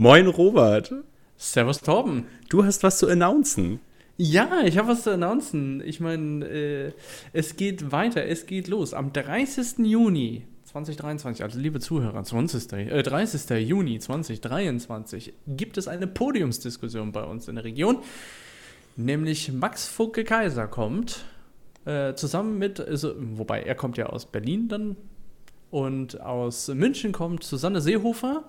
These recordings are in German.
Moin Robert. Servus Torben. Du hast was zu announcen. Ja, ich habe was zu announcen. Ich meine, äh, es geht weiter, es geht los. Am 30. Juni 2023, also liebe Zuhörer, 20, äh, 30. Juni 2023 gibt es eine Podiumsdiskussion bei uns in der Region. Nämlich Max Funke Kaiser kommt äh, zusammen mit, also, wobei er kommt ja aus Berlin dann und aus München kommt Susanne Seehofer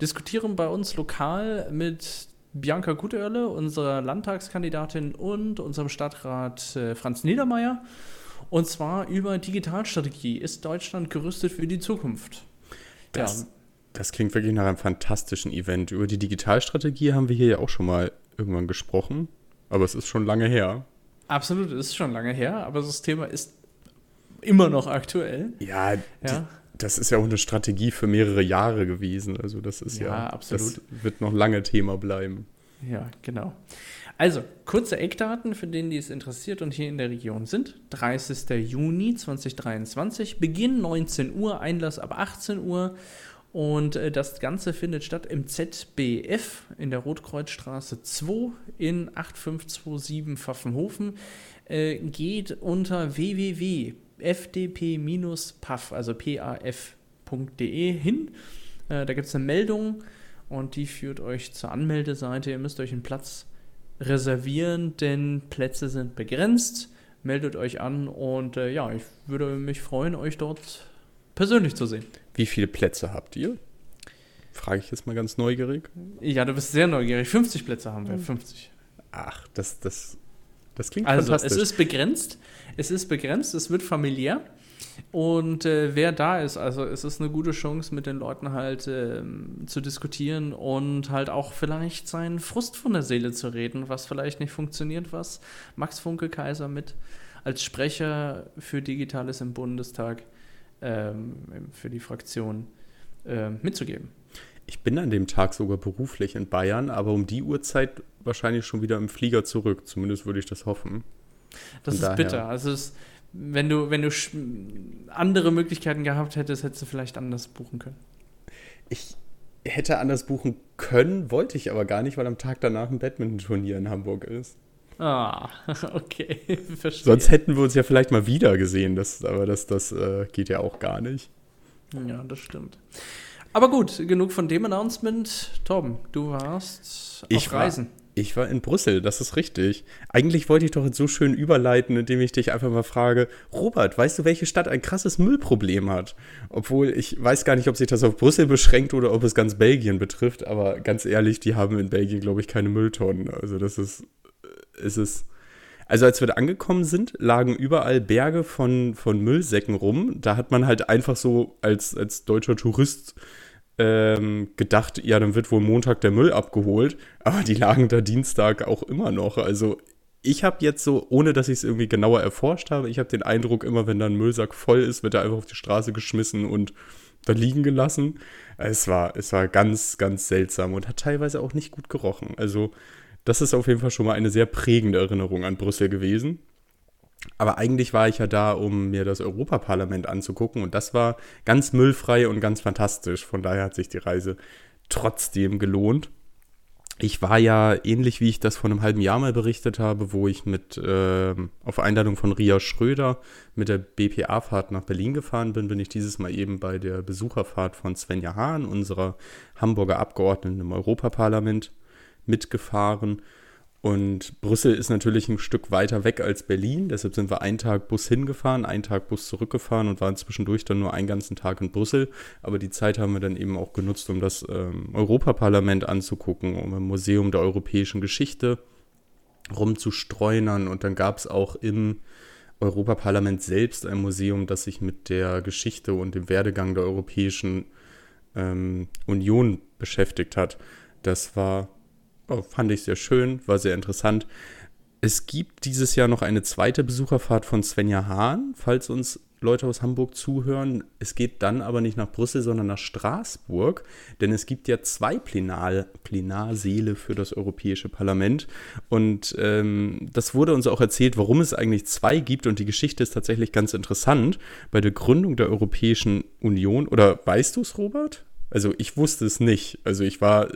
diskutieren bei uns lokal mit Bianca Guterle, unserer Landtagskandidatin, und unserem Stadtrat äh, Franz Niedermeyer. Und zwar über Digitalstrategie. Ist Deutschland gerüstet für die Zukunft? Das, ja. das klingt wirklich nach einem fantastischen Event. Über die Digitalstrategie haben wir hier ja auch schon mal irgendwann gesprochen. Aber es ist schon lange her. Absolut, es ist schon lange her, aber das Thema ist immer noch aktuell. Ja, ja das ist ja auch eine Strategie für mehrere Jahre gewesen. Also das ist ja, ja absolut. Das wird noch lange Thema bleiben. Ja, genau. Also, kurze Eckdaten für den, die es interessiert und hier in der Region sind. 30. Juni 2023, Beginn 19 Uhr, Einlass ab 18 Uhr. Und äh, das Ganze findet statt im ZBF in der Rotkreuzstraße 2 in 8527 Pfaffenhofen. Äh, geht unter www fdp-paf, also paf.de hin. Äh, da gibt es eine Meldung und die führt euch zur Anmeldeseite. Ihr müsst euch einen Platz reservieren, denn Plätze sind begrenzt. Meldet euch an und äh, ja, ich würde mich freuen, euch dort persönlich zu sehen. Wie viele Plätze habt ihr? Frage ich jetzt mal ganz neugierig. Ja, du bist sehr neugierig. 50 Plätze haben wir, 50. Ach, das, das, das klingt also, fantastisch. Also, es ist begrenzt. Es ist begrenzt, es wird familiär. Und äh, wer da ist, also es ist eine gute Chance, mit den Leuten halt äh, zu diskutieren und halt auch vielleicht seinen Frust von der Seele zu reden, was vielleicht nicht funktioniert, was Max Funke Kaiser mit als Sprecher für Digitales im Bundestag ähm, für die Fraktion äh, mitzugeben. Ich bin an dem Tag sogar beruflich in Bayern, aber um die Uhrzeit wahrscheinlich schon wieder im Flieger zurück. Zumindest würde ich das hoffen. Das ist daher. bitter. Also es, wenn du, wenn du andere Möglichkeiten gehabt hättest, hättest du vielleicht anders buchen können. Ich hätte anders buchen können, wollte ich aber gar nicht, weil am Tag danach ein Badminton-Turnier in Hamburg ist. Ah, okay, verstehe. Sonst hätten wir uns ja vielleicht mal wieder gesehen, das, aber das, das äh, geht ja auch gar nicht. Ja, das stimmt. Aber gut, genug von dem Announcement. Torben, du warst ich auf Reisen. War, ich war in Brüssel, das ist richtig. Eigentlich wollte ich doch jetzt so schön überleiten, indem ich dich einfach mal frage, Robert, weißt du, welche Stadt ein krasses Müllproblem hat? Obwohl ich weiß gar nicht, ob sich das auf Brüssel beschränkt oder ob es ganz Belgien betrifft, aber ganz ehrlich, die haben in Belgien, glaube ich, keine Mülltonnen. Also das ist, ist es. Also als wir da angekommen sind, lagen überall Berge von, von Müllsäcken rum. Da hat man halt einfach so als, als deutscher Tourist ähm, gedacht, ja, dann wird wohl Montag der Müll abgeholt, aber die lagen da Dienstag auch immer noch. Also ich habe jetzt so, ohne dass ich es irgendwie genauer erforscht habe, ich habe den Eindruck, immer wenn da ein Müllsack voll ist, wird er einfach auf die Straße geschmissen und da liegen gelassen. Es war, es war ganz, ganz seltsam und hat teilweise auch nicht gut gerochen. Also das ist auf jeden Fall schon mal eine sehr prägende Erinnerung an Brüssel gewesen. Aber eigentlich war ich ja da, um mir das Europaparlament anzugucken und das war ganz müllfrei und ganz fantastisch. Von daher hat sich die Reise trotzdem gelohnt. Ich war ja ähnlich wie ich das vor einem halben Jahr mal berichtet habe, wo ich mit äh, auf Einladung von Ria Schröder mit der BPA-Fahrt nach Berlin gefahren bin, bin ich dieses Mal eben bei der Besucherfahrt von Svenja Hahn, unserer Hamburger Abgeordneten im Europaparlament, mitgefahren. Und Brüssel ist natürlich ein Stück weiter weg als Berlin, deshalb sind wir einen Tag Bus hingefahren, einen Tag Bus zurückgefahren und waren zwischendurch dann nur einen ganzen Tag in Brüssel. Aber die Zeit haben wir dann eben auch genutzt, um das ähm, Europaparlament anzugucken, um im Museum der europäischen Geschichte rumzustreunern. Und dann gab es auch im Europaparlament selbst ein Museum, das sich mit der Geschichte und dem Werdegang der Europäischen ähm, Union beschäftigt hat. Das war fand ich sehr schön, war sehr interessant. Es gibt dieses Jahr noch eine zweite Besucherfahrt von Svenja Hahn, falls uns Leute aus Hamburg zuhören. Es geht dann aber nicht nach Brüssel, sondern nach Straßburg, denn es gibt ja zwei Plenar Plenarsäle für das Europäische Parlament. Und ähm, das wurde uns auch erzählt, warum es eigentlich zwei gibt. Und die Geschichte ist tatsächlich ganz interessant. Bei der Gründung der Europäischen Union, oder weißt du es, Robert? Also ich wusste es nicht. Also ich war,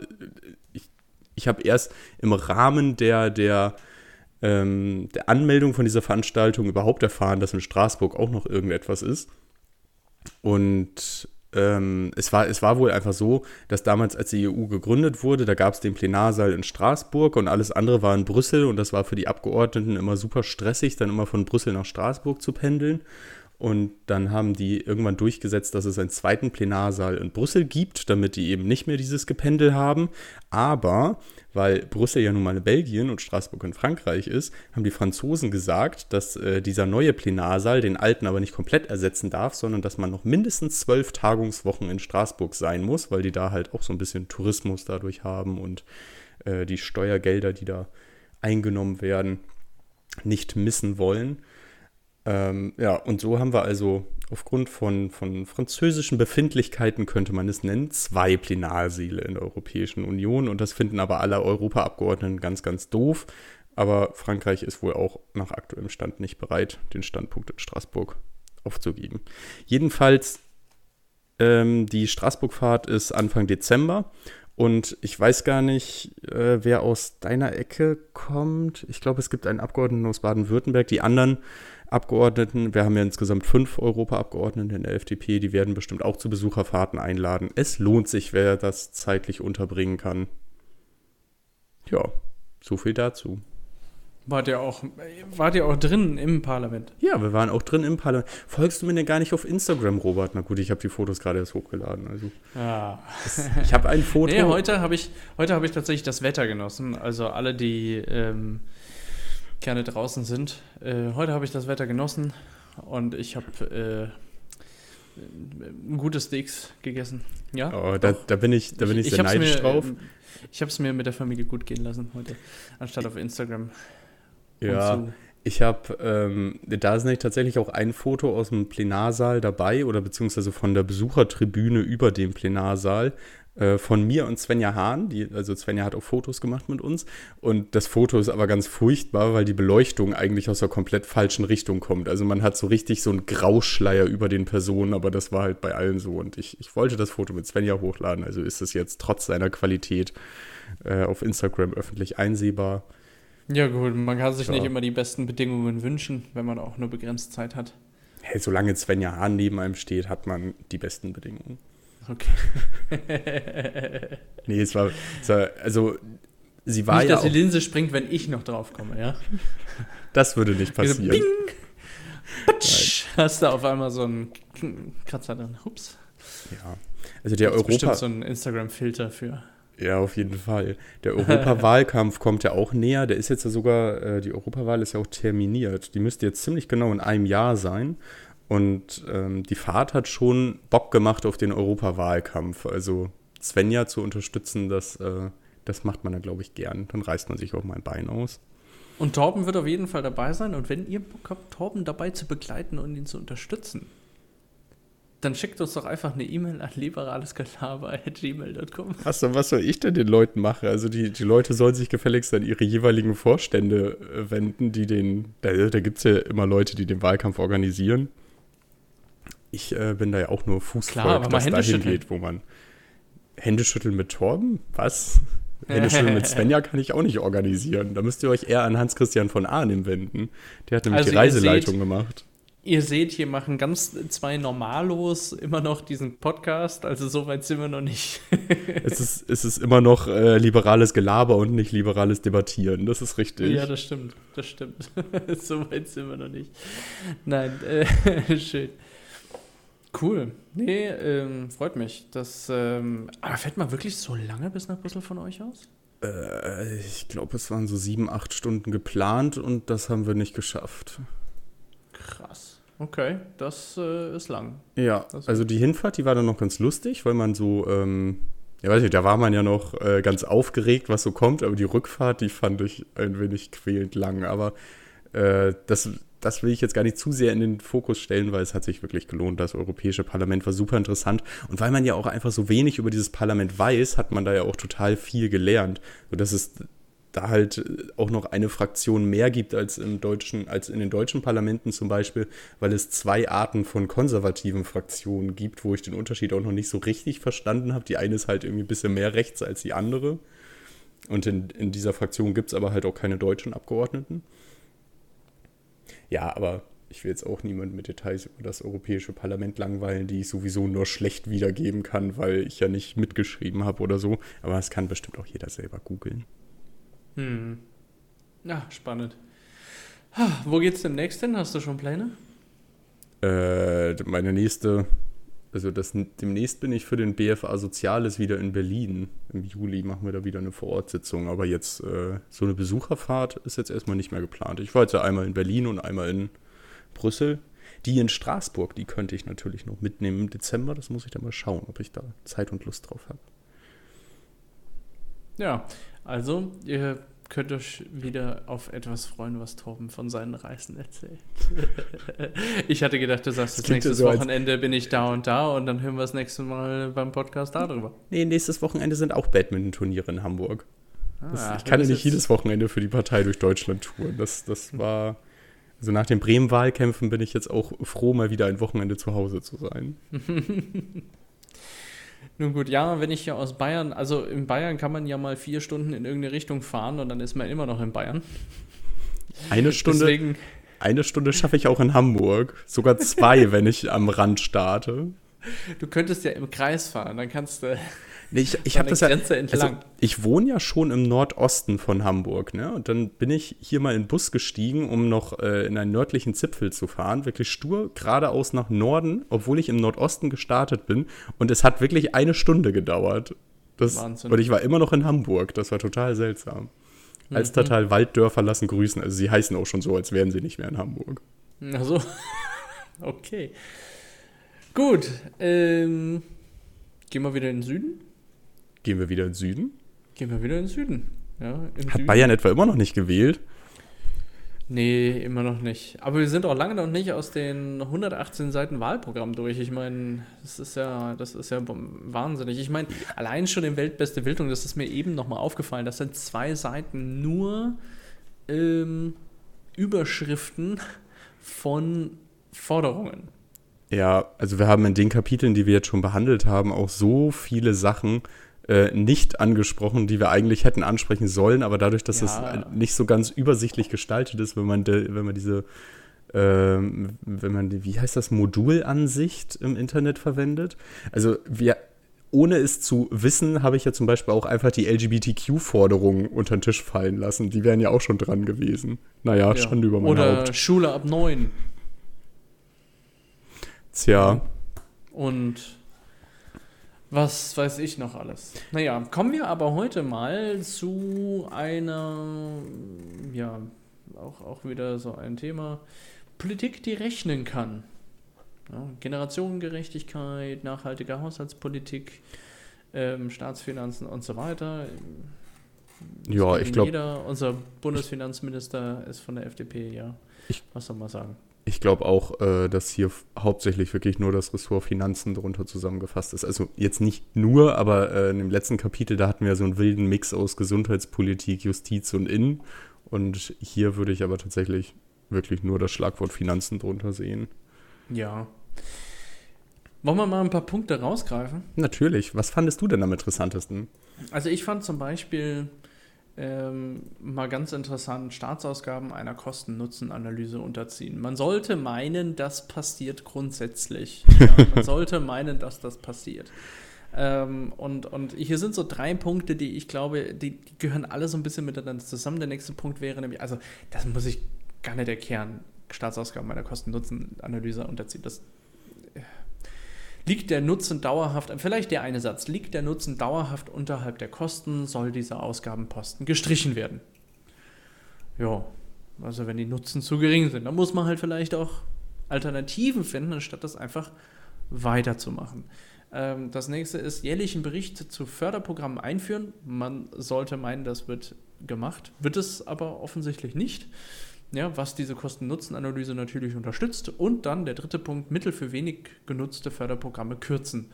ich, habe erst im Rahmen der, der, ähm, der Anmeldung von dieser Veranstaltung überhaupt erfahren, dass in Straßburg auch noch irgendetwas ist. Und ähm, es, war, es war wohl einfach so, dass damals, als die EU gegründet wurde, da gab es den Plenarsaal in Straßburg und alles andere war in Brüssel und das war für die Abgeordneten immer super stressig, dann immer von Brüssel nach Straßburg zu pendeln. Und dann haben die irgendwann durchgesetzt, dass es einen zweiten Plenarsaal in Brüssel gibt, damit die eben nicht mehr dieses Gependel haben. Aber weil Brüssel ja nun mal in Belgien und Straßburg in Frankreich ist, haben die Franzosen gesagt, dass äh, dieser neue Plenarsaal den alten aber nicht komplett ersetzen darf, sondern dass man noch mindestens zwölf Tagungswochen in Straßburg sein muss, weil die da halt auch so ein bisschen Tourismus dadurch haben und äh, die Steuergelder, die da eingenommen werden, nicht missen wollen. Ähm, ja, und so haben wir also aufgrund von, von französischen Befindlichkeiten, könnte man es nennen, zwei Plenarsäle in der Europäischen Union. Und das finden aber alle Europaabgeordneten ganz, ganz doof. Aber Frankreich ist wohl auch nach aktuellem Stand nicht bereit, den Standpunkt in Straßburg aufzugeben. Jedenfalls, ähm, die Straßburg-Fahrt ist Anfang Dezember. Und ich weiß gar nicht, äh, wer aus deiner Ecke kommt. Ich glaube, es gibt einen Abgeordneten aus Baden-Württemberg. Die anderen Abgeordneten, wir haben ja insgesamt fünf Europaabgeordnete in der FDP, die werden bestimmt auch zu Besucherfahrten einladen. Es lohnt sich, wer das zeitlich unterbringen kann. Ja, so viel dazu. Wart ihr auch, wart ihr auch drin im Parlament? Ja, wir waren auch drin im Parlament. Folgst du mir denn gar nicht auf Instagram, Robert? Na gut, ich habe die Fotos gerade erst hochgeladen. Also. Ah. ich habe ein Foto. Nee, heute habe ich, hab ich tatsächlich das Wetter genossen. Also alle, die ähm, gerne draußen sind. Äh, heute habe ich das Wetter genossen und ich habe äh, ein gutes Steaks gegessen. Ja. Oh, da, da, bin ich, da bin ich, ich sehr neidisch mir, drauf. Äh, ich habe es mir mit der Familie gut gehen lassen heute, anstatt auf Instagram. Ja, ich habe, ähm, da ist nämlich tatsächlich auch ein Foto aus dem Plenarsaal dabei oder beziehungsweise von der Besuchertribüne über dem Plenarsaal. Äh, von mir und Svenja Hahn. Die, also Svenja hat auch Fotos gemacht mit uns. Und das Foto ist aber ganz furchtbar, weil die Beleuchtung eigentlich aus der komplett falschen Richtung kommt. Also man hat so richtig so einen Grauschleier über den Personen, aber das war halt bei allen so. Und ich, ich wollte das Foto mit Svenja hochladen. Also ist es jetzt trotz seiner Qualität äh, auf Instagram öffentlich einsehbar. Ja gut, man kann sich ja. nicht immer die besten Bedingungen wünschen, wenn man auch nur begrenzt Zeit hat. Hey, solange Svenja Hahn neben einem steht, hat man die besten Bedingungen. Okay. nee, es war, es war, also sie war nicht, ja dass die Linse springt, wenn ich noch drauf komme, ja? Das würde nicht passieren. Also, bing, patsch, hast du auf einmal so einen Kratzer drin. Ups. Ja, also der das Europa... bestimmt so ein Instagram-Filter für... Ja, auf jeden Fall. Der Europawahlkampf kommt ja auch näher. Der ist jetzt ja sogar, äh, die Europawahl ist ja auch terminiert. Die müsste jetzt ziemlich genau in einem Jahr sein. Und ähm, die Fahrt hat schon Bock gemacht auf den Europawahlkampf. Also Svenja zu unterstützen, das, äh, das macht man da, glaube ich, gern. Dann reißt man sich auch mal ein Bein aus. Und Torben wird auf jeden Fall dabei sein. Und wenn ihr Bock habt, Torben dabei zu begleiten und ihn zu unterstützen, dann schickt uns doch einfach eine E-Mail an liberalesgelaber.gmail.com. Was, was soll ich denn den Leuten machen? Also die, die Leute sollen sich gefälligst an ihre jeweiligen Vorstände äh, wenden, die den, da, da gibt es ja immer Leute, die den Wahlkampf organisieren ich äh, bin da ja auch nur Fußvolk, das dahin geht, wo man Händeschütteln mit Torben? Was? Händeschütteln mit Svenja kann ich auch nicht organisieren. Da müsst ihr euch eher an Hans-Christian von Arnim wenden. Der hat nämlich also die Reiseleitung seht, gemacht. Ihr seht, hier machen ganz zwei Normalos immer noch diesen Podcast, also so weit sind wir noch nicht. es, ist, es ist immer noch äh, liberales Gelaber und nicht liberales Debattieren, das ist richtig. Ja, das stimmt, das stimmt. so weit sind wir noch nicht. Nein, äh, schön. Cool. Nee, ähm, freut mich. Das, ähm, aber fährt man wirklich so lange bis nach Brüssel von euch aus? Äh, ich glaube, es waren so sieben, acht Stunden geplant und das haben wir nicht geschafft. Krass. Okay, das äh, ist lang. Ja, also die Hinfahrt, die war dann noch ganz lustig, weil man so, ähm, ja weiß nicht, da war man ja noch äh, ganz aufgeregt, was so kommt, aber die Rückfahrt, die fand ich ein wenig quälend lang. Aber äh, das das will ich jetzt gar nicht zu sehr in den Fokus stellen, weil es hat sich wirklich gelohnt. Das Europäische Parlament war super interessant. Und weil man ja auch einfach so wenig über dieses Parlament weiß, hat man da ja auch total viel gelernt. So, das ist da halt auch noch eine Fraktion mehr gibt als im deutschen, als in den deutschen Parlamenten zum Beispiel, weil es zwei Arten von konservativen Fraktionen gibt, wo ich den Unterschied auch noch nicht so richtig verstanden habe. Die eine ist halt irgendwie ein bisschen mehr rechts als die andere. Und in, in dieser Fraktion gibt es aber halt auch keine deutschen Abgeordneten. Ja, aber ich will jetzt auch niemand mit Details über das Europäische Parlament langweilen, die ich sowieso nur schlecht wiedergeben kann, weil ich ja nicht mitgeschrieben habe oder so. Aber das kann bestimmt auch jeder selber googeln. Hm. Ja, spannend. Ha, wo geht's demnächst hin? Hast du schon Pläne? Äh, meine nächste, also das, demnächst bin ich für den BFA Soziales wieder in Berlin. Im Juli machen wir da wieder eine Vorortsitzung. Aber jetzt äh, so eine Besucherfahrt ist jetzt erstmal nicht mehr geplant. Ich war jetzt ja einmal in Berlin und einmal in Brüssel. Die in Straßburg, die könnte ich natürlich noch mitnehmen im Dezember. Das muss ich dann mal schauen, ob ich da Zeit und Lust drauf habe. Ja, also ihr könnt euch wieder auf etwas freuen, was Torben von seinen Reisen erzählt. ich hatte gedacht, du sagst, das, das nächstes so Wochenende bin ich da und da und dann hören wir das nächste Mal beim Podcast darüber. Nee, nächstes Wochenende sind auch Badminton-Turniere in Hamburg. Das, ah, ich kann ja nicht jedes Wochenende für die Partei durch Deutschland touren. Das, das war also nach den Bremen-Wahlkämpfen bin ich jetzt auch froh, mal wieder ein Wochenende zu Hause zu sein. Nun gut, ja, wenn ich ja aus Bayern, also in Bayern kann man ja mal vier Stunden in irgendeine Richtung fahren und dann ist man immer noch in Bayern. Eine Stunde, Deswegen, eine Stunde schaffe ich auch in Hamburg. Sogar zwei, wenn ich am Rand starte. Du könntest ja im Kreis fahren, dann kannst du. Nee, ich ich habe das ja. Also, ich wohne ja schon im Nordosten von Hamburg, ne? Und dann bin ich hier mal in den Bus gestiegen, um noch äh, in einen nördlichen Zipfel zu fahren. Wirklich stur geradeaus nach Norden, obwohl ich im Nordosten gestartet bin. Und es hat wirklich eine Stunde gedauert. Das, Wahnsinn. Und ich war immer noch in Hamburg. Das war total seltsam. Mhm. Alstertal Walddörfer lassen grüßen. Also sie heißen auch schon so, als wären sie nicht mehr in Hamburg. Ach so. okay. Gut. Ähm, gehen wir wieder in den Süden? Gehen wir wieder in den Süden? Gehen wir wieder in den Süden. Ja, Hat Süden. Bayern etwa immer noch nicht gewählt? Nee, immer noch nicht. Aber wir sind auch lange noch nicht aus den 118 Seiten Wahlprogramm durch. Ich meine, das ist ja, das ist ja wahnsinnig. Ich meine, allein schon in Weltbeste Bildung, das ist mir eben nochmal aufgefallen, das sind zwei Seiten nur ähm, Überschriften von Forderungen. Ja, also wir haben in den Kapiteln, die wir jetzt schon behandelt haben, auch so viele Sachen, äh, nicht angesprochen, die wir eigentlich hätten ansprechen sollen, aber dadurch, dass ja. es nicht so ganz übersichtlich gestaltet ist, wenn man, de, wenn man diese, ähm, wenn man die, wie heißt das, Modulansicht im Internet verwendet. Also wir, ohne es zu wissen, habe ich ja zum Beispiel auch einfach die LGBTQ-Forderungen unter den Tisch fallen lassen. Die wären ja auch schon dran gewesen. Naja, ja. Schande über mein Oder Haupt. Schule ab neun. Tja. Und was weiß ich noch alles? Naja, kommen wir aber heute mal zu einer, ja, auch, auch wieder so ein Thema, Politik, die rechnen kann. Ja, Generationengerechtigkeit, nachhaltige Haushaltspolitik, ähm, Staatsfinanzen und so weiter. Das ja, ich glaube. Unser Bundesfinanzminister ist von der FDP, ja. Ich, Was soll man sagen? Ich glaube auch, äh, dass hier hauptsächlich wirklich nur das Ressort Finanzen darunter zusammengefasst ist. Also jetzt nicht nur, aber äh, in dem letzten Kapitel, da hatten wir so einen wilden Mix aus Gesundheitspolitik, Justiz und Innen. Und hier würde ich aber tatsächlich wirklich nur das Schlagwort Finanzen drunter sehen. Ja. Wollen wir mal ein paar Punkte rausgreifen? Natürlich. Was fandest du denn am interessantesten? Also ich fand zum Beispiel ähm, mal ganz interessant, Staatsausgaben einer Kosten-Nutzen-Analyse unterziehen. Man sollte meinen, das passiert grundsätzlich. Ja, man sollte meinen, dass das passiert. Ähm, und, und hier sind so drei Punkte, die ich glaube, die, die, gehören alle so ein bisschen miteinander zusammen. Der nächste Punkt wäre nämlich, also das muss ich gar nicht erklären, Staatsausgaben einer Kosten-Nutzen-Analyse unterziehen. Das Liegt der Nutzen dauerhaft, vielleicht der eine Satz, liegt der Nutzen dauerhaft unterhalb der Kosten, soll dieser Ausgabenposten gestrichen werden. Ja, also wenn die Nutzen zu gering sind, dann muss man halt vielleicht auch Alternativen finden, anstatt das einfach weiterzumachen. Ähm, das nächste ist jährlichen Bericht zu Förderprogrammen einführen. Man sollte meinen, das wird gemacht, wird es aber offensichtlich nicht ja, was diese Kosten-Nutzen-Analyse natürlich unterstützt. Und dann der dritte Punkt, Mittel für wenig genutzte Förderprogramme kürzen.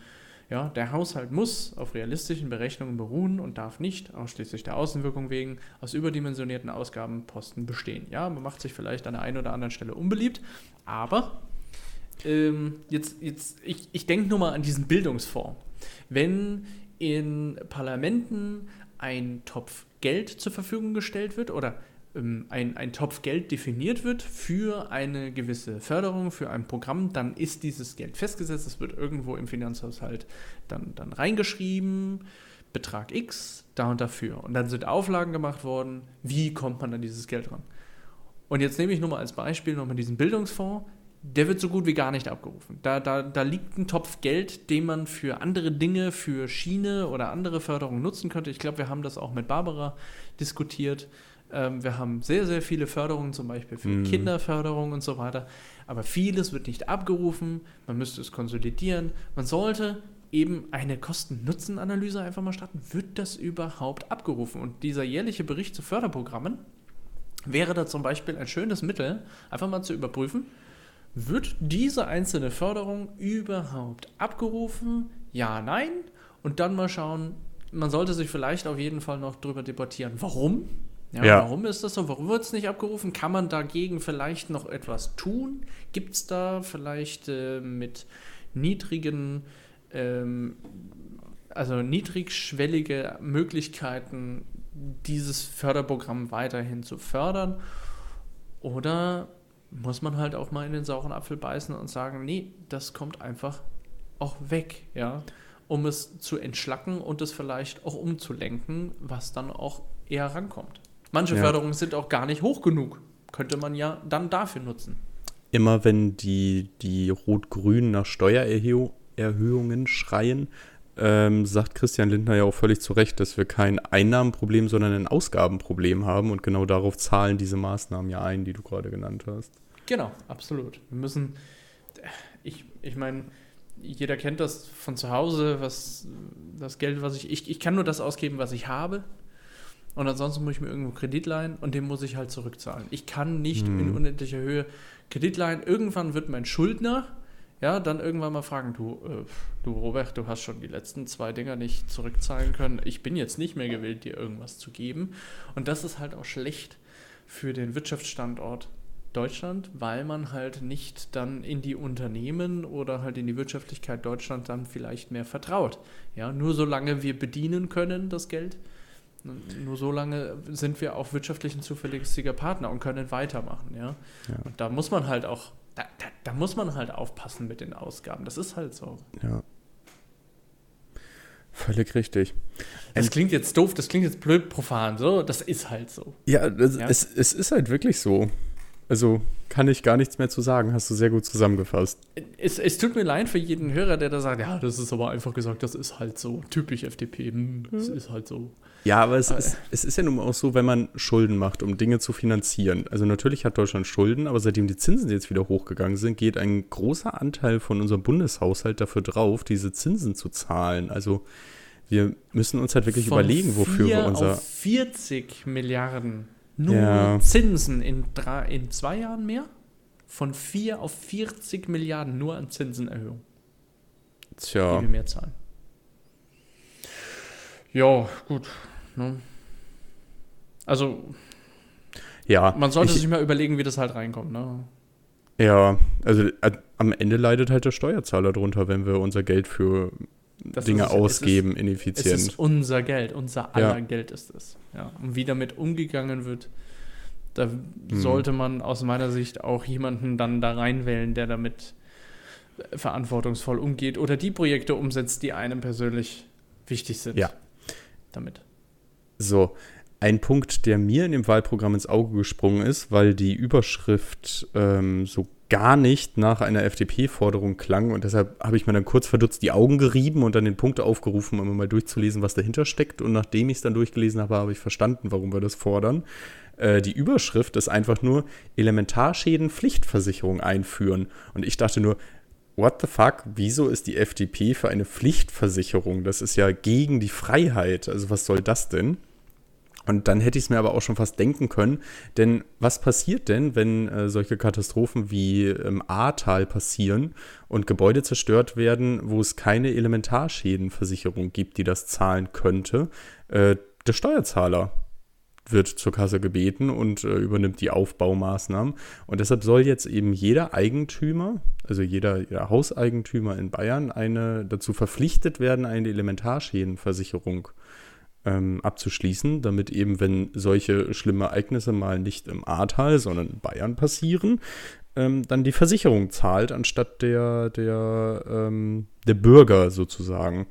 Ja, der Haushalt muss auf realistischen Berechnungen beruhen und darf nicht, ausschließlich der Außenwirkung wegen, aus überdimensionierten Ausgabenposten bestehen. Ja, man macht sich vielleicht an der einen oder anderen Stelle unbeliebt, aber ähm, jetzt, jetzt, ich, ich denke nur mal an diesen Bildungsfonds. Wenn in Parlamenten ein Topf Geld zur Verfügung gestellt wird oder ein, ein Topf Geld definiert wird für eine gewisse Förderung, für ein Programm, dann ist dieses Geld festgesetzt, es wird irgendwo im Finanzhaushalt dann, dann reingeschrieben, Betrag X, da und dafür. Und dann sind Auflagen gemacht worden, wie kommt man an dieses Geld ran. Und jetzt nehme ich nur mal als Beispiel nochmal diesen Bildungsfonds, der wird so gut wie gar nicht abgerufen. Da, da, da liegt ein Topf Geld, den man für andere Dinge, für Schiene oder andere Förderungen nutzen könnte. Ich glaube, wir haben das auch mit Barbara diskutiert. Ähm, wir haben sehr, sehr viele Förderungen, zum Beispiel für mhm. Kinderförderung und so weiter. Aber vieles wird nicht abgerufen. Man müsste es konsolidieren. Man sollte eben eine Kosten-Nutzen-Analyse einfach mal starten. Wird das überhaupt abgerufen? Und dieser jährliche Bericht zu Förderprogrammen wäre da zum Beispiel ein schönes Mittel, einfach mal zu überprüfen, wird diese einzelne Förderung überhaupt abgerufen? Ja, nein. Und dann mal schauen, man sollte sich vielleicht auf jeden Fall noch darüber debattieren, warum. Ja, ja. Warum ist das so? Warum wird es nicht abgerufen? Kann man dagegen vielleicht noch etwas tun? Gibt es da vielleicht äh, mit niedrigen, ähm, also niedrigschwellige Möglichkeiten, dieses Förderprogramm weiterhin zu fördern? Oder muss man halt auch mal in den sauren Apfel beißen und sagen, nee, das kommt einfach auch weg, ja, um es zu entschlacken und es vielleicht auch umzulenken, was dann auch eher rankommt. Manche ja. Förderungen sind auch gar nicht hoch genug. Könnte man ja dann dafür nutzen. Immer wenn die, die Rot-Grünen nach Steuererhöhungen schreien, ähm, sagt Christian Lindner ja auch völlig zu Recht, dass wir kein Einnahmenproblem, sondern ein Ausgabenproblem haben. Und genau darauf zahlen diese Maßnahmen ja ein, die du gerade genannt hast. Genau, absolut. Wir müssen, ich, ich meine, jeder kennt das von zu Hause, was das Geld, was ich, ich, ich kann nur das ausgeben, was ich habe. Und ansonsten muss ich mir irgendwo Kredit leihen und den muss ich halt zurückzahlen. Ich kann nicht hm. in unendlicher Höhe Kredit leihen. Irgendwann wird mein Schuldner ja, dann irgendwann mal fragen, du, äh, du Robert, du hast schon die letzten zwei Dinger nicht zurückzahlen können. Ich bin jetzt nicht mehr gewillt, dir irgendwas zu geben. Und das ist halt auch schlecht für den Wirtschaftsstandort Deutschland, weil man halt nicht dann in die Unternehmen oder halt in die Wirtschaftlichkeit Deutschland dann vielleicht mehr vertraut. Ja, nur solange wir bedienen können das Geld, nur so lange sind wir auch wirtschaftlich ein zuverlässiger Partner und können weitermachen. Ja? ja. Und da muss man halt auch da, da, da, muss man halt aufpassen mit den Ausgaben. Das ist halt so. Ja. Völlig richtig. Das Und klingt jetzt doof, das klingt jetzt blöd profan, so, das ist halt so. Ja, das, ja? Es, es ist halt wirklich so. Also kann ich gar nichts mehr zu sagen, hast du sehr gut zusammengefasst. Es, es tut mir leid für jeden Hörer, der da sagt, ja, das ist aber einfach gesagt, das ist halt so, typisch FDP, hm, das ist halt so. Ja, aber es, ist, es ist ja nun auch so, wenn man Schulden macht, um Dinge zu finanzieren. Also natürlich hat Deutschland Schulden, aber seitdem die Zinsen jetzt wieder hochgegangen sind, geht ein großer Anteil von unserem Bundeshaushalt dafür drauf, diese Zinsen zu zahlen. Also wir müssen uns halt wirklich von überlegen, wofür wir unser... Auf 40 Milliarden nur ja. Zinsen in, drei, in zwei Jahren mehr? Von 4 auf 40 Milliarden nur an Zinsenerhöhung. Tja. Die wir mehr zahlen. Ja, gut. Ne? Also, ja, man sollte ich, sich mal überlegen, wie das halt reinkommt. Ne? Ja, also äh, am Ende leidet halt der Steuerzahler drunter, wenn wir unser Geld für das Dinge ist, ausgeben, es ist, ineffizient. Es ist unser Geld, unser aller ja. Geld ist es. Ja. Und wie damit umgegangen wird, da mhm. sollte man aus meiner Sicht auch jemanden dann da reinwählen, der damit verantwortungsvoll umgeht oder die Projekte umsetzt, die einem persönlich wichtig sind. Ja. Damit. So, ein Punkt, der mir in dem Wahlprogramm ins Auge gesprungen ist, weil die Überschrift ähm, so gar nicht nach einer FDP-Forderung klang und deshalb habe ich mir dann kurz verdutzt die Augen gerieben und dann den Punkt aufgerufen, um mal durchzulesen, was dahinter steckt. Und nachdem ich es dann durchgelesen habe, habe ich verstanden, warum wir das fordern. Äh, die Überschrift ist einfach nur Elementarschäden Pflichtversicherung einführen. Und ich dachte nur, what the fuck, wieso ist die FDP für eine Pflichtversicherung? Das ist ja gegen die Freiheit. Also was soll das denn? Und dann hätte ich es mir aber auch schon fast denken können. Denn was passiert denn, wenn äh, solche Katastrophen wie im Ahrtal passieren und Gebäude zerstört werden, wo es keine Elementarschädenversicherung gibt, die das zahlen könnte? Äh, der Steuerzahler wird zur Kasse gebeten und äh, übernimmt die Aufbaumaßnahmen. Und deshalb soll jetzt eben jeder Eigentümer, also jeder, jeder Hauseigentümer in Bayern, eine dazu verpflichtet werden, eine Elementarschädenversicherung ähm, abzuschließen, damit eben, wenn solche schlimmen Ereignisse mal nicht im Ahrtal, sondern in Bayern passieren, ähm, dann die Versicherung zahlt, anstatt der, der, ähm, der Bürger sozusagen.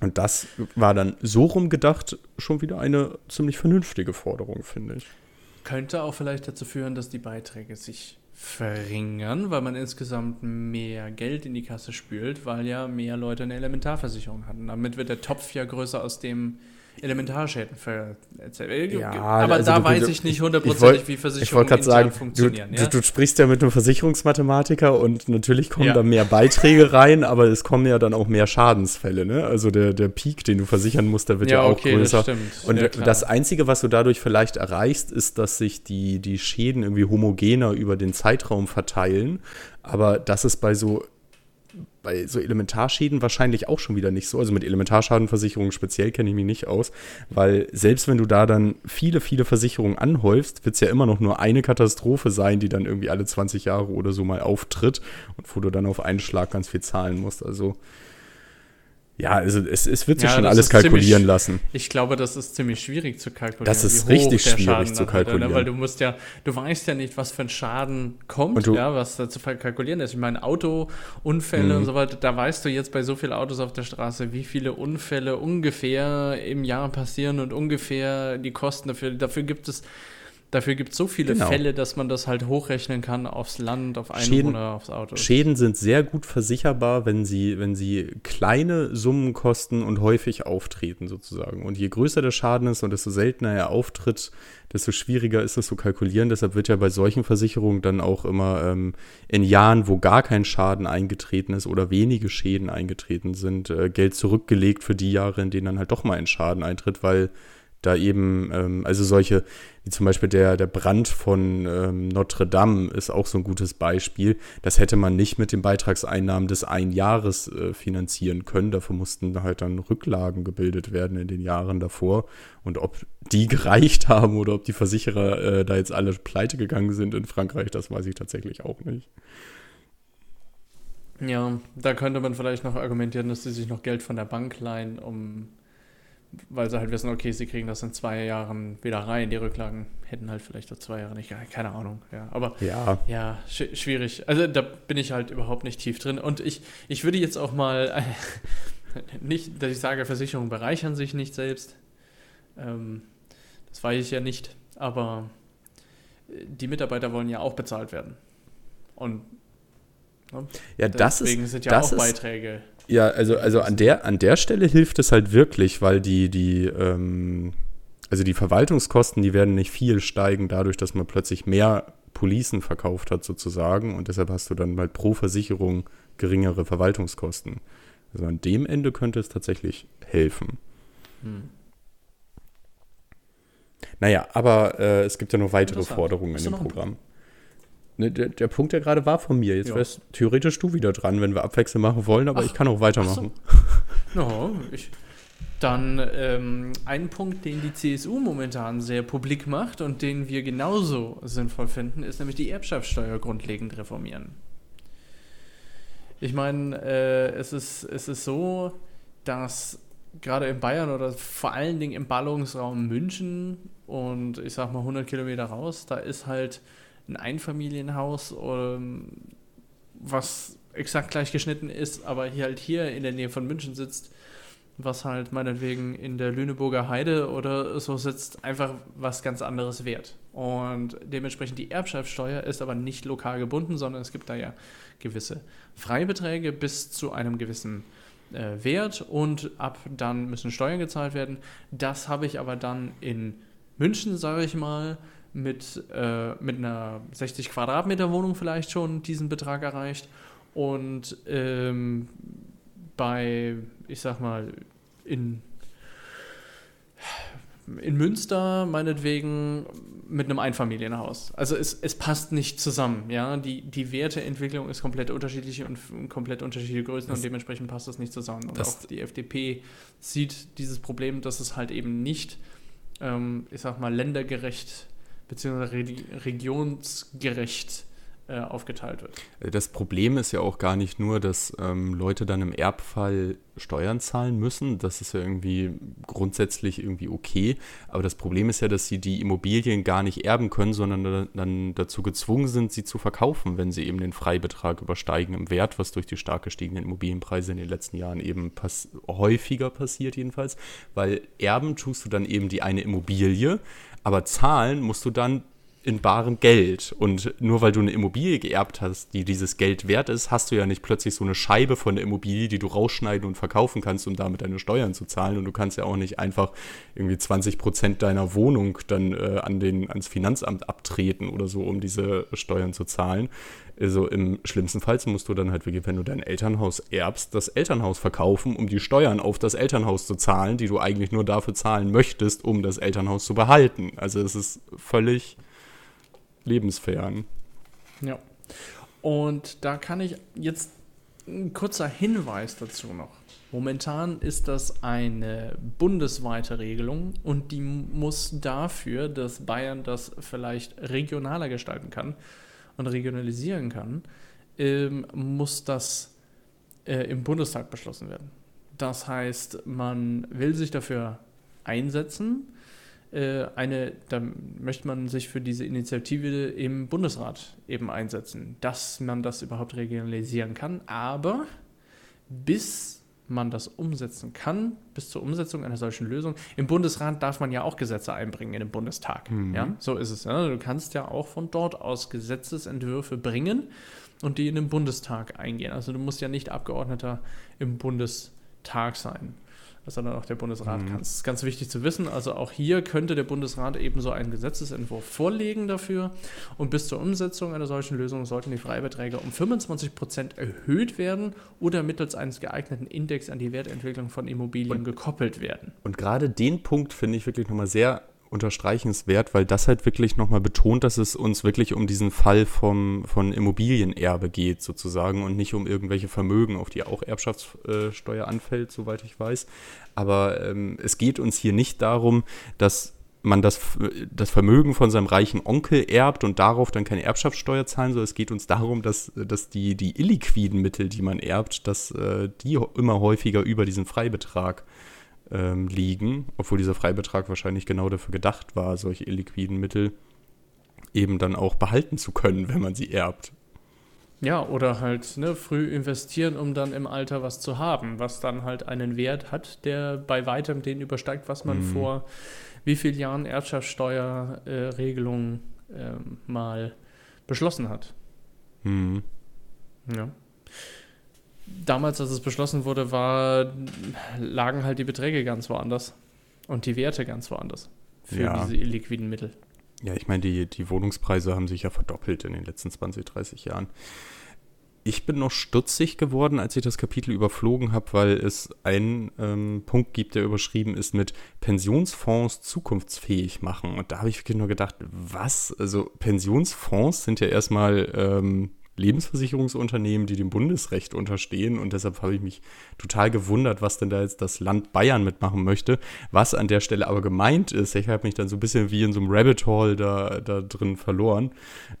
Und das war dann so rumgedacht schon wieder eine ziemlich vernünftige Forderung, finde ich. Könnte auch vielleicht dazu führen, dass die Beiträge sich verringern, weil man insgesamt mehr Geld in die Kasse spült, weil ja mehr Leute eine Elementarversicherung hatten. Damit wird der Topf ja größer, aus dem Elementarschäden erzählt. Ja, aber also da weiß ich nicht hundertprozentig, wie Versicherungen ich sagen, funktionieren. Du, ja? du, du, sprichst ja mit einem Versicherungsmathematiker und natürlich kommen ja. da mehr Beiträge rein, aber es kommen ja dann auch mehr Schadensfälle. Ne? Also der, der Peak, den du versichern musst, der wird ja, ja auch okay, größer. Das und das Einzige, was du dadurch vielleicht erreichst, ist, dass sich die, die Schäden irgendwie homogener über den Zeitraum verteilen. Aber das ist bei so bei so Elementarschäden wahrscheinlich auch schon wieder nicht so. Also mit Elementarschadenversicherungen speziell kenne ich mich nicht aus, weil selbst wenn du da dann viele, viele Versicherungen anhäufst, wird es ja immer noch nur eine Katastrophe sein, die dann irgendwie alle 20 Jahre oder so mal auftritt und wo du dann auf einen Schlag ganz viel zahlen musst. Also ja, also es, es wird sich ja, schon alles kalkulieren ziemlich, lassen. Ich glaube, das ist ziemlich schwierig zu kalkulieren. Das ist richtig schwierig Schaden zu kalkulieren. Hat, ne? Weil du musst ja, du weißt ja nicht, was für ein Schaden kommt, du, ja, was da zu kalkulieren ist. Ich meine, Autounfälle und mhm. so weiter, da weißt du jetzt bei so vielen Autos auf der Straße, wie viele Unfälle ungefähr im Jahr passieren und ungefähr die Kosten dafür. Dafür gibt es Dafür gibt es so viele genau. Fälle, dass man das halt hochrechnen kann aufs Land, auf Einwohner, aufs Auto. Schäden sind sehr gut versicherbar, wenn sie, wenn sie kleine Summen kosten und häufig auftreten, sozusagen. Und je größer der Schaden ist und desto seltener er auftritt, desto schwieriger ist es zu kalkulieren. Deshalb wird ja bei solchen Versicherungen dann auch immer ähm, in Jahren, wo gar kein Schaden eingetreten ist oder wenige Schäden eingetreten sind, äh, Geld zurückgelegt für die Jahre, in denen dann halt doch mal ein Schaden eintritt, weil da eben, ähm, also solche, wie zum Beispiel der, der Brand von ähm, Notre Dame ist auch so ein gutes Beispiel. Das hätte man nicht mit den Beitragseinnahmen des einen Jahres äh, finanzieren können. Dafür mussten halt dann Rücklagen gebildet werden in den Jahren davor. Und ob die gereicht haben oder ob die Versicherer äh, da jetzt alle pleite gegangen sind in Frankreich, das weiß ich tatsächlich auch nicht. Ja, da könnte man vielleicht noch argumentieren, dass sie sich noch Geld von der Bank leihen, um weil sie halt wissen, okay, sie kriegen das in zwei Jahren wieder rein. Die Rücklagen hätten halt vielleicht auch zwei Jahre nicht, keine Ahnung. Ja, aber ja, ja sch schwierig. Also da bin ich halt überhaupt nicht tief drin. Und ich, ich würde jetzt auch mal, äh, nicht, dass ich sage, Versicherungen bereichern sich nicht selbst. Ähm, das weiß ich ja nicht. Aber die Mitarbeiter wollen ja auch bezahlt werden. Und ne, ja, das deswegen ist, sind ja auch Beiträge ja, also, also an, der, an der Stelle hilft es halt wirklich, weil die, die, ähm, also die Verwaltungskosten, die werden nicht viel steigen, dadurch, dass man plötzlich mehr Policen verkauft hat, sozusagen. Und deshalb hast du dann halt pro Versicherung geringere Verwaltungskosten. Also an dem Ende könnte es tatsächlich helfen. Hm. Naja, aber äh, es gibt ja noch weitere Forderungen in dem Programm. Ne, der, der, Punkt, der gerade war von mir. Jetzt ja. wärst theoretisch du wieder dran, wenn wir Abwechseln machen wollen, aber ach, ich kann auch weitermachen. So. No, ich, dann ähm, ein Punkt, den die CSU momentan sehr publik macht und den wir genauso sinnvoll finden, ist nämlich die Erbschaftssteuer grundlegend reformieren. Ich meine, äh, es, ist, es ist so, dass gerade in Bayern oder vor allen Dingen im Ballungsraum München und ich sag mal 100 Kilometer raus, da ist halt ein Einfamilienhaus, ähm, was exakt gleich geschnitten ist, aber hier halt hier in der Nähe von München sitzt, was halt meinetwegen in der Lüneburger Heide oder so sitzt, einfach was ganz anderes wert. Und dementsprechend die Erbschaftssteuer ist aber nicht lokal gebunden, sondern es gibt da ja gewisse Freibeträge bis zu einem gewissen äh, Wert und ab dann müssen Steuern gezahlt werden. Das habe ich aber dann in München, sage ich mal, mit, äh, mit einer 60 Quadratmeter Wohnung vielleicht schon diesen Betrag erreicht. Und ähm, bei, ich sag mal, in in Münster meinetwegen mit einem Einfamilienhaus. Also es, es passt nicht zusammen, ja. Die, die Werteentwicklung ist komplett unterschiedlich und komplett unterschiedliche Größen das und dementsprechend passt das nicht zusammen. Und auch die FDP sieht dieses Problem, dass es halt eben nicht, ähm, ich sag mal, ländergerecht bzw. regionsgerecht äh, aufgeteilt wird. Das Problem ist ja auch gar nicht nur, dass ähm, Leute dann im Erbfall Steuern zahlen müssen. Das ist ja irgendwie grundsätzlich irgendwie okay. Aber das Problem ist ja, dass sie die Immobilien gar nicht erben können, sondern dann dazu gezwungen sind, sie zu verkaufen, wenn sie eben den Freibetrag übersteigen im Wert, was durch die stark gestiegenen Immobilienpreise in den letzten Jahren eben pass häufiger passiert jedenfalls. Weil erben tust du dann eben die eine Immobilie, aber zahlen musst du dann in barem Geld. Und nur weil du eine Immobilie geerbt hast, die dieses Geld wert ist, hast du ja nicht plötzlich so eine Scheibe von der Immobilie, die du rausschneiden und verkaufen kannst, um damit deine Steuern zu zahlen. Und du kannst ja auch nicht einfach irgendwie 20 Prozent deiner Wohnung dann äh, an den, ans Finanzamt abtreten oder so, um diese Steuern zu zahlen. Also im schlimmsten Fall musst du dann halt wirklich, wenn du dein Elternhaus erbst, das Elternhaus verkaufen, um die Steuern auf das Elternhaus zu zahlen, die du eigentlich nur dafür zahlen möchtest, um das Elternhaus zu behalten. Also es ist völlig lebensfern. Ja. Und da kann ich jetzt ein kurzer Hinweis dazu noch. Momentan ist das eine bundesweite Regelung und die muss dafür, dass Bayern das vielleicht regionaler gestalten kann und regionalisieren kann, ähm, muss das äh, im Bundestag beschlossen werden. Das heißt, man will sich dafür einsetzen, äh, eine, da möchte man sich für diese Initiative im Bundesrat eben einsetzen, dass man das überhaupt regionalisieren kann. Aber bis man das umsetzen kann, bis zur Umsetzung einer solchen Lösung. Im Bundesrat darf man ja auch Gesetze einbringen in den Bundestag. Mhm. Ja, so ist es. Ja? Du kannst ja auch von dort aus Gesetzesentwürfe bringen und die in den Bundestag eingehen. Also du musst ja nicht Abgeordneter im Bundestag sein sondern auch der Bundesrat mhm. kann. Das ist ganz wichtig zu wissen. Also auch hier könnte der Bundesrat eben so einen Gesetzesentwurf vorlegen dafür. Und bis zur Umsetzung einer solchen Lösung sollten die Freibeträge um 25 Prozent erhöht werden oder mittels eines geeigneten Index an die Wertentwicklung von Immobilien und, gekoppelt werden. Und gerade den Punkt finde ich wirklich nochmal sehr unterstreichenswert, weil das halt wirklich nochmal betont, dass es uns wirklich um diesen Fall vom, von Immobilienerbe geht, sozusagen, und nicht um irgendwelche Vermögen, auf die auch Erbschaftssteuer anfällt, soweit ich weiß. Aber ähm, es geht uns hier nicht darum, dass man das, das Vermögen von seinem reichen Onkel erbt und darauf dann keine Erbschaftssteuer zahlen soll. Es geht uns darum, dass, dass die, die illiquiden Mittel, die man erbt, dass äh, die immer häufiger über diesen Freibetrag ähm, liegen, obwohl dieser Freibetrag wahrscheinlich genau dafür gedacht war, solche illiquiden Mittel eben dann auch behalten zu können, wenn man sie erbt. Ja, oder halt ne, früh investieren, um dann im Alter was zu haben, was dann halt einen Wert hat, der bei weitem den übersteigt, was man mhm. vor wie vielen Jahren Erbschaftssteuerregelung äh, äh, mal beschlossen hat. Mhm. Ja damals, als es beschlossen wurde, war, lagen halt die Beträge ganz woanders und die Werte ganz woanders für ja. diese illiquiden Mittel. Ja, ich meine, die, die Wohnungspreise haben sich ja verdoppelt in den letzten 20, 30 Jahren. Ich bin noch stutzig geworden, als ich das Kapitel überflogen habe, weil es einen ähm, Punkt gibt, der überschrieben ist mit Pensionsfonds zukunftsfähig machen. Und da habe ich wirklich nur gedacht, was? Also Pensionsfonds sind ja erstmal ähm, Lebensversicherungsunternehmen, die dem Bundesrecht unterstehen. Und deshalb habe ich mich total gewundert, was denn da jetzt das Land Bayern mitmachen möchte. Was an der Stelle aber gemeint ist, ich habe mich dann so ein bisschen wie in so einem Rabbit Hole da, da drin verloren,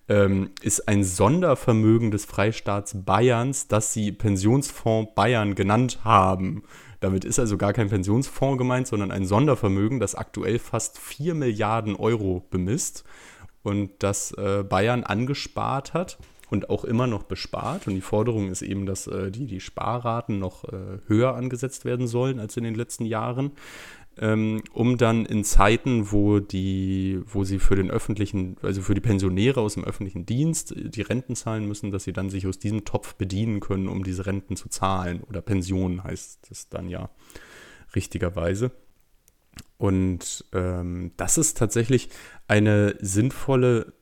ähm, ist ein Sondervermögen des Freistaats Bayerns, das sie Pensionsfonds Bayern genannt haben. Damit ist also gar kein Pensionsfonds gemeint, sondern ein Sondervermögen, das aktuell fast 4 Milliarden Euro bemisst und das äh, Bayern angespart hat und auch immer noch bespart. Und die Forderung ist eben, dass äh, die, die Sparraten noch äh, höher angesetzt werden sollen als in den letzten Jahren. Ähm, um dann in Zeiten, wo die, wo sie für den öffentlichen, also für die Pensionäre aus dem öffentlichen Dienst äh, die Renten zahlen müssen, dass sie dann sich aus diesem Topf bedienen können, um diese Renten zu zahlen. Oder Pensionen heißt es dann ja richtigerweise. Und ähm, das ist tatsächlich eine sinnvolle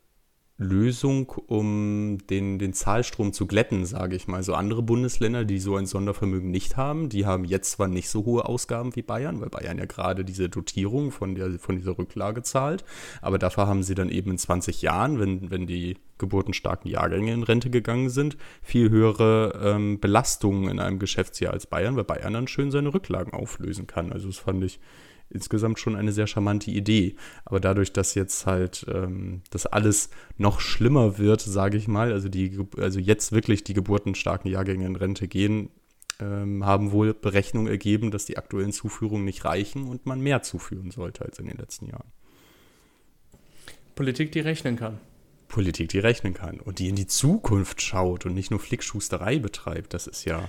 Lösung, um den, den Zahlstrom zu glätten, sage ich mal. So andere Bundesländer, die so ein Sondervermögen nicht haben, die haben jetzt zwar nicht so hohe Ausgaben wie Bayern, weil Bayern ja gerade diese Dotierung von, der, von dieser Rücklage zahlt, aber dafür haben sie dann eben in 20 Jahren, wenn, wenn die geburtenstarken Jahrgänge in Rente gegangen sind, viel höhere ähm, Belastungen in einem Geschäftsjahr als Bayern, weil Bayern dann schön seine Rücklagen auflösen kann. Also das fand ich insgesamt schon eine sehr charmante Idee. Aber dadurch, dass jetzt halt ähm, das alles noch schlimmer wird, sage ich mal, also, die, also jetzt wirklich die geburtenstarken Jahrgänge in Rente gehen, ähm, haben wohl Berechnungen ergeben, dass die aktuellen Zuführungen nicht reichen und man mehr zuführen sollte als in den letzten Jahren. Politik, die rechnen kann. Politik, die rechnen kann und die in die Zukunft schaut und nicht nur Flickschusterei betreibt, das ist ja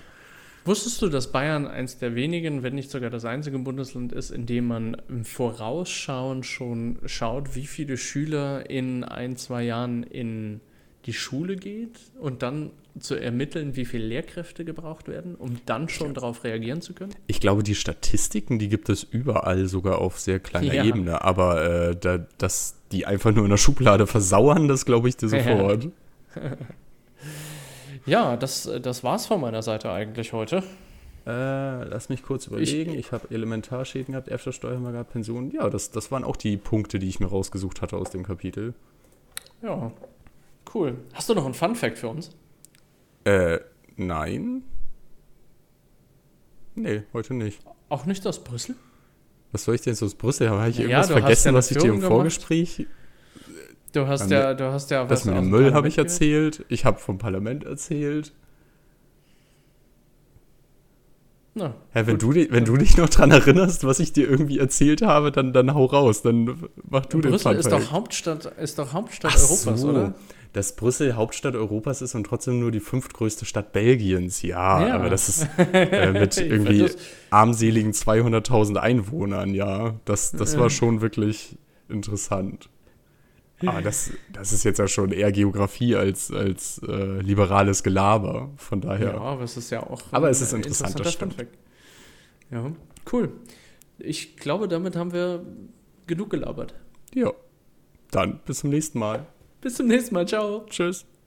Wusstest du, dass Bayern eins der wenigen, wenn nicht sogar das einzige Bundesland ist, in dem man im Vorausschauen schon schaut, wie viele Schüler in ein, zwei Jahren in die Schule geht und dann zu ermitteln, wie viele Lehrkräfte gebraucht werden, um dann schon darauf reagieren zu können? Ich glaube, die Statistiken, die gibt es überall, sogar auf sehr kleiner ja. Ebene. Aber äh, da, dass die einfach nur in der Schublade versauern, das glaube ich dir sofort. Ja. Das, das war's von meiner Seite eigentlich heute. Äh, lass mich kurz überlegen. Ich, ich habe Elementarschäden gehabt, Erbschaftssteuer mal gehabt, Pensionen. Ja, das, das waren auch die Punkte, die ich mir rausgesucht hatte aus dem Kapitel. Ja, cool. Hast du noch einen Fun-Fact für uns? Äh, nein. Nee, heute nicht. Auch nicht aus Brüssel? Was soll ich denn aus Brüssel? Habe ich irgendwas vergessen, was ich dir im Vorgespräch Du hast ja, du hast ja was. Das mit dem Müll habe ich erzählt. Ich habe vom Parlament erzählt. Na, ja, wenn, du, wenn du dich noch daran erinnerst, was ich dir irgendwie erzählt habe, dann, dann hau raus, dann mach du den Brüssel ist doch Hauptstadt, ist doch Hauptstadt Ach Europas, so. oder? Dass Brüssel Hauptstadt Europas ist und trotzdem nur die fünftgrößte Stadt Belgiens. Ja, ja. aber das ist äh, mit irgendwie armseligen 200.000 Einwohnern, ja. Das, das war schon wirklich interessant. Aber das, das ist jetzt ja schon eher Geografie als, als äh, liberales Gelaber. Von daher. Ja, aber es ist ja auch. Aber es ist interessant, interessanter das Ja, cool. Ich glaube, damit haben wir genug gelabert. Ja. Dann bis zum nächsten Mal. Bis zum nächsten Mal. Ciao. Tschüss.